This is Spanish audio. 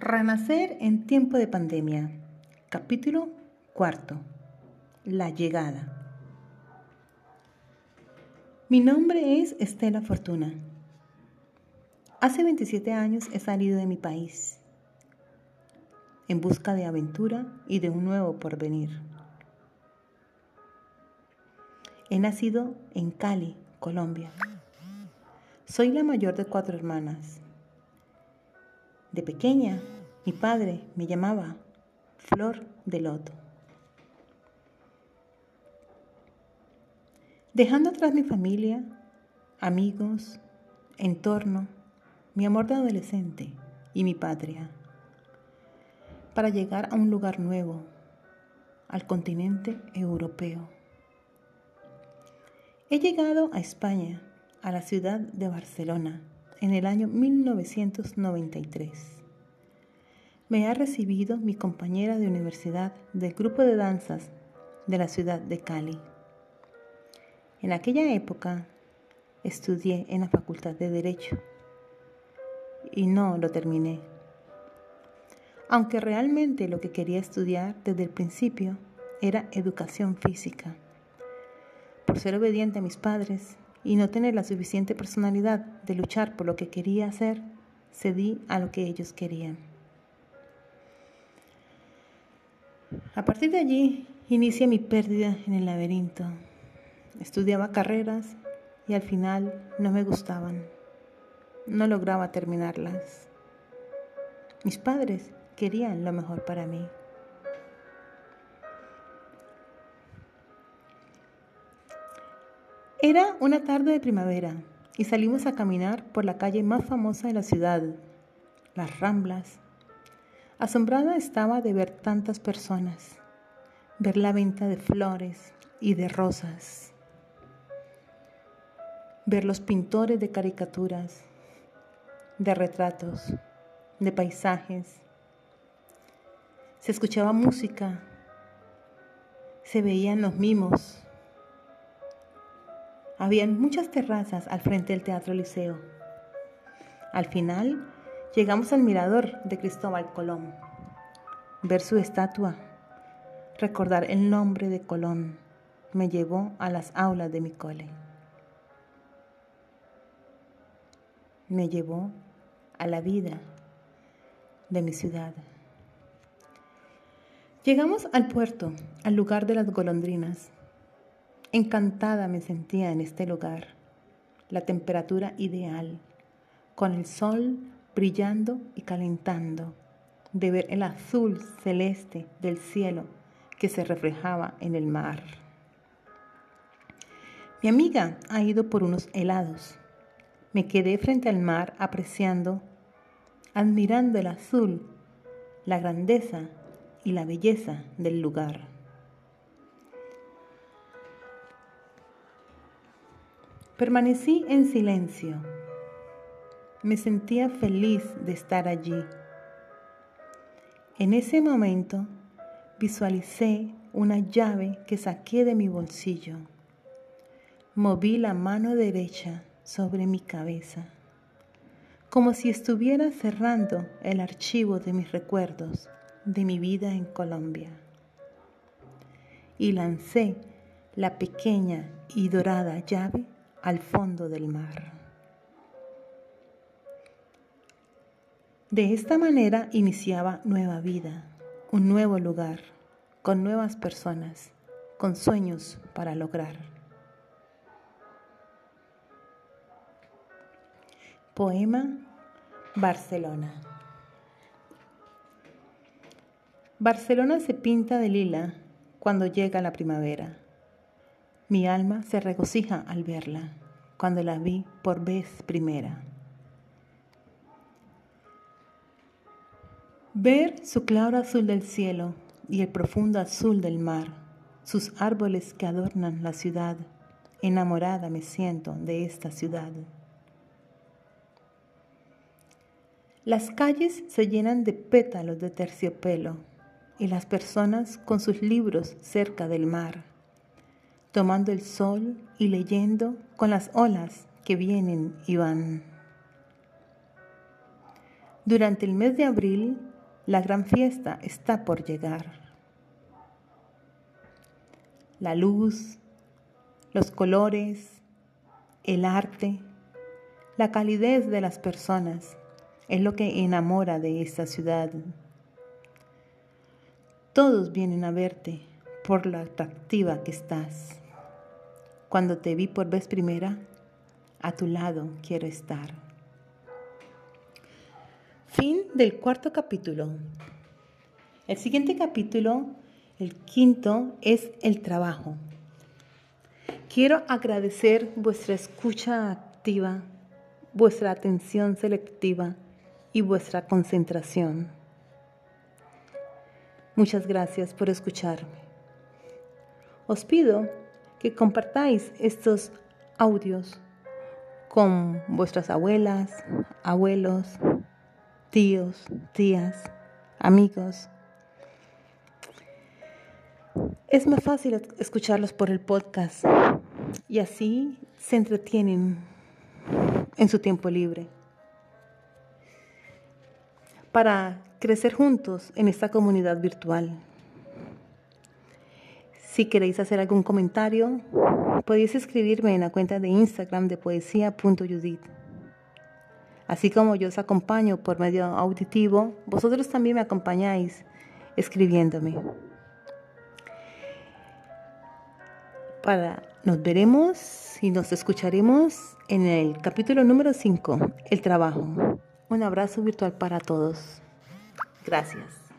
Renacer en tiempo de pandemia. Capítulo cuarto. La llegada. Mi nombre es Estela Fortuna. Hace 27 años he salido de mi país en busca de aventura y de un nuevo porvenir. He nacido en Cali, Colombia. Soy la mayor de cuatro hermanas. De pequeña, mi padre me llamaba Flor de Loto. Dejando atrás mi familia, amigos, entorno, mi amor de adolescente y mi patria, para llegar a un lugar nuevo, al continente europeo. He llegado a España, a la ciudad de Barcelona, en el año 1993. Me ha recibido mi compañera de universidad del grupo de danzas de la ciudad de Cali. En aquella época estudié en la Facultad de Derecho y no lo terminé. Aunque realmente lo que quería estudiar desde el principio era educación física. Por ser obediente a mis padres y no tener la suficiente personalidad de luchar por lo que quería hacer, cedí a lo que ellos querían. A partir de allí inicié mi pérdida en el laberinto. Estudiaba carreras y al final no me gustaban. No lograba terminarlas. Mis padres querían lo mejor para mí. Era una tarde de primavera y salimos a caminar por la calle más famosa de la ciudad, las Ramblas. Asombrada estaba de ver tantas personas, ver la venta de flores y de rosas, ver los pintores de caricaturas, de retratos, de paisajes. Se escuchaba música, se veían los mimos habían muchas terrazas al frente del Teatro Liceo. Al final, llegamos al mirador de Cristóbal Colón. Ver su estatua, recordar el nombre de Colón, me llevó a las aulas de mi cole. Me llevó a la vida de mi ciudad. Llegamos al puerto, al lugar de las golondrinas. Encantada me sentía en este lugar, la temperatura ideal, con el sol brillando y calentando, de ver el azul celeste del cielo que se reflejaba en el mar. Mi amiga ha ido por unos helados. Me quedé frente al mar apreciando, admirando el azul, la grandeza y la belleza del lugar. Permanecí en silencio. Me sentía feliz de estar allí. En ese momento visualicé una llave que saqué de mi bolsillo. Moví la mano derecha sobre mi cabeza, como si estuviera cerrando el archivo de mis recuerdos de mi vida en Colombia. Y lancé la pequeña y dorada llave al fondo del mar. De esta manera iniciaba nueva vida, un nuevo lugar, con nuevas personas, con sueños para lograr. Poema Barcelona. Barcelona se pinta de lila cuando llega la primavera. Mi alma se regocija al verla, cuando la vi por vez primera. Ver su claro azul del cielo y el profundo azul del mar, sus árboles que adornan la ciudad, enamorada me siento de esta ciudad. Las calles se llenan de pétalos de terciopelo y las personas con sus libros cerca del mar tomando el sol y leyendo con las olas que vienen y van. Durante el mes de abril La gran fiesta está por llegar. La luz, los colores, el arte, la calidez de las personas es lo que enamora de esta ciudad. Todos vienen a verte por la atractiva que estás. Cuando te vi por vez primera, a tu lado quiero estar. Fin del cuarto capítulo. El siguiente capítulo, el quinto, es el trabajo. Quiero agradecer vuestra escucha activa, vuestra atención selectiva y vuestra concentración. Muchas gracias por escucharme. Os pido que compartáis estos audios con vuestras abuelas, abuelos, tíos, tías, amigos. Es más fácil escucharlos por el podcast y así se entretienen en su tiempo libre. Para crecer juntos en esta comunidad virtual. Si queréis hacer algún comentario, podéis escribirme en la cuenta de Instagram de poesía.judith. Así como yo os acompaño por medio auditivo, vosotros también me acompañáis escribiéndome. Para nos veremos y nos escucharemos en el capítulo número 5, el trabajo. Un abrazo virtual para todos. Gracias.